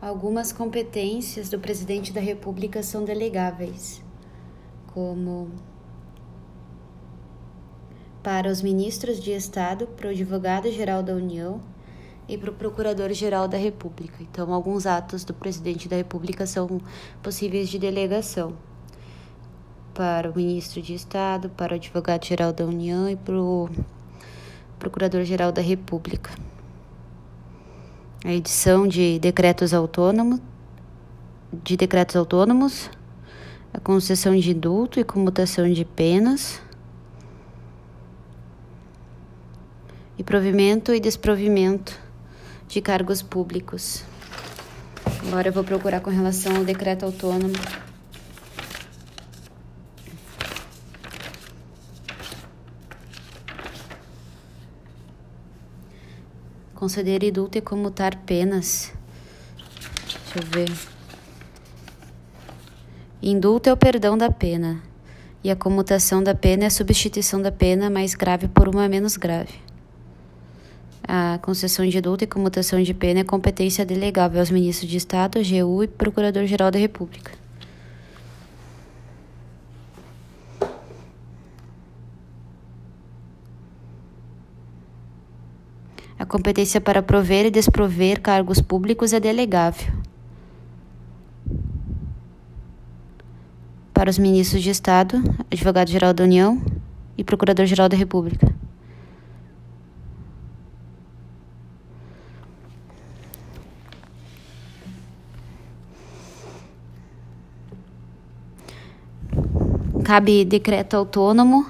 Algumas competências do presidente da República são delegáveis, como para os ministros de Estado, para o advogado-geral da União e para o procurador-geral da República. Então, alguns atos do presidente da República são possíveis de delegação para o ministro de Estado, para o advogado-geral da União e para o procurador-geral da República. A edição de decretos autônomos, de decretos autônomos, a concessão de indulto e comutação de penas, e provimento e desprovimento de cargos públicos. Agora eu vou procurar com relação ao decreto autônomo. Conceder indulto e comutar penas. Deixa eu ver. Indulto é o perdão da pena, e a comutação da pena é a substituição da pena mais grave por uma menos grave. A concessão de indulto e comutação de pena é competência delegável aos ministros de Estado, AGU e Procurador-Geral da República. A competência para prover e desprover cargos públicos é delegável. Para os ministros de Estado, Advogado-Geral da União e Procurador-Geral da República. cabe decreto autônomo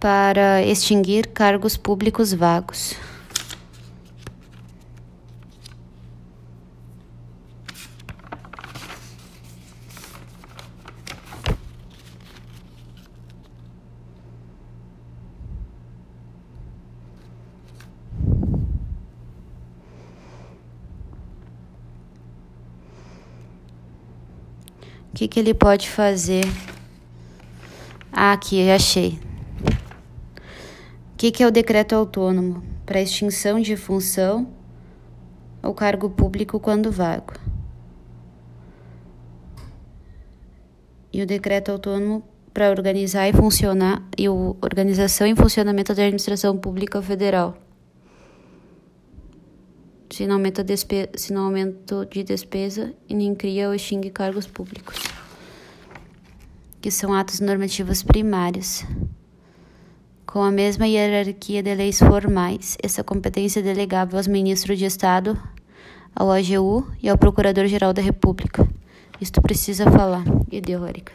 para extinguir cargos públicos vagos. O que, que ele pode fazer? Ah, aqui, achei. O que, que é o decreto autônomo? Para extinção de função ou cargo público quando vago. E o decreto autônomo para organizar e funcionar e o organização e funcionamento da administração pública federal. Se não aumenta, despe se não aumento de despesa e nem cria ou extingue cargos públicos que são atos normativos primários. Com a mesma hierarquia de leis formais, essa competência é delegável aos ministros de Estado, ao AGU e ao Procurador-Geral da República. Isto precisa falar, ideórica.